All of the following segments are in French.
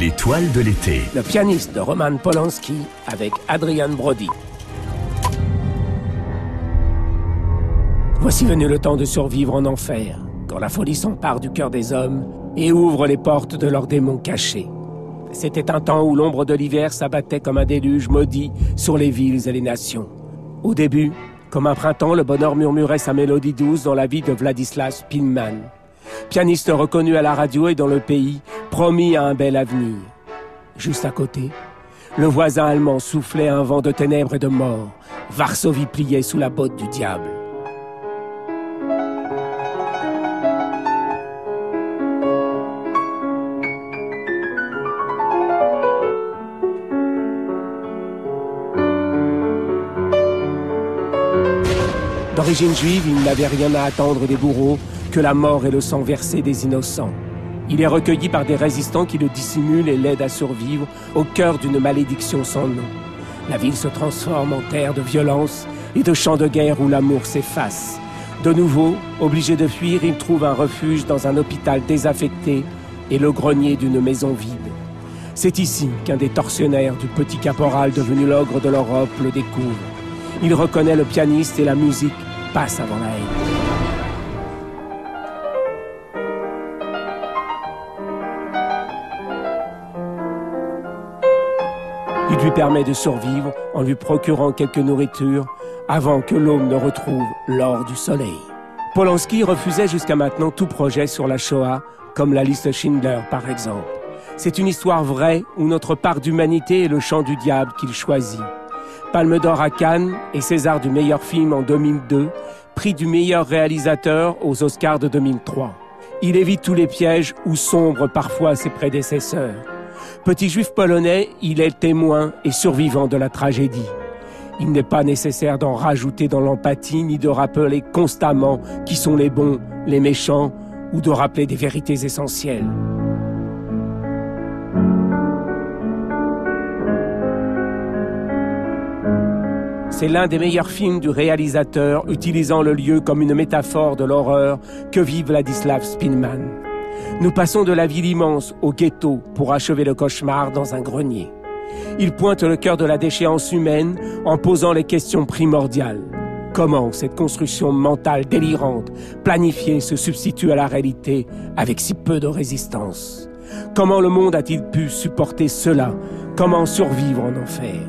L'étoile de l'été. Le pianiste de Roman Polanski avec Adrian Brody. Voici venu le temps de survivre en enfer, quand la folie s'empare du cœur des hommes et ouvre les portes de leurs démons cachés. C'était un temps où l'ombre de l'hiver s'abattait comme un déluge maudit sur les villes et les nations. Au début, comme un printemps, le bonheur murmurait sa mélodie douce dans la vie de Vladislas Spinman, pianiste reconnu à la radio et dans le pays, promis à un bel avenir. Juste à côté, le voisin allemand soufflait un vent de ténèbres et de mort. Varsovie pliait sous la botte du diable. D'origine juive, il n'avait rien à attendre des bourreaux que la mort et le sang versé des innocents. Il est recueilli par des résistants qui le dissimulent et l'aident à survivre au cœur d'une malédiction sans nom. La ville se transforme en terre de violence et de champs de guerre où l'amour s'efface. De nouveau, obligé de fuir, il trouve un refuge dans un hôpital désaffecté et le grenier d'une maison vide. C'est ici qu'un des tortionnaires du petit caporal devenu l'ogre de l'Europe le découvre. Il reconnaît le pianiste et la musique passe avant la haine. Il lui permet de survivre en lui procurant quelques nourritures avant que l'homme ne retrouve l'or du soleil. Polanski refusait jusqu'à maintenant tout projet sur la Shoah, comme la liste Schindler par exemple. C'est une histoire vraie où notre part d'humanité est le chant du diable qu'il choisit. Palme d'or à Cannes et César du meilleur film en 2002, prix du meilleur réalisateur aux Oscars de 2003. Il évite tous les pièges où sombrent parfois ses prédécesseurs. Petit juif polonais, il est témoin et survivant de la tragédie. Il n'est pas nécessaire d'en rajouter dans l'empathie ni de rappeler constamment qui sont les bons, les méchants ou de rappeler des vérités essentielles. C'est l'un des meilleurs films du réalisateur utilisant le lieu comme une métaphore de l'horreur que vit Vladislav Spinman. Nous passons de la ville immense au ghetto pour achever le cauchemar dans un grenier. Il pointe le cœur de la déchéance humaine en posant les questions primordiales. Comment cette construction mentale délirante, planifiée, se substitue à la réalité avec si peu de résistance? Comment le monde a-t-il pu supporter cela? Comment survivre en enfer?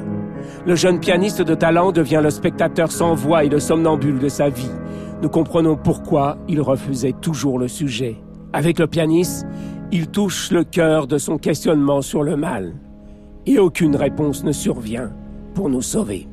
Le jeune pianiste de talent devient le spectateur sans voix et le somnambule de sa vie. Nous comprenons pourquoi il refusait toujours le sujet. Avec le pianiste, il touche le cœur de son questionnement sur le mal. Et aucune réponse ne survient pour nous sauver.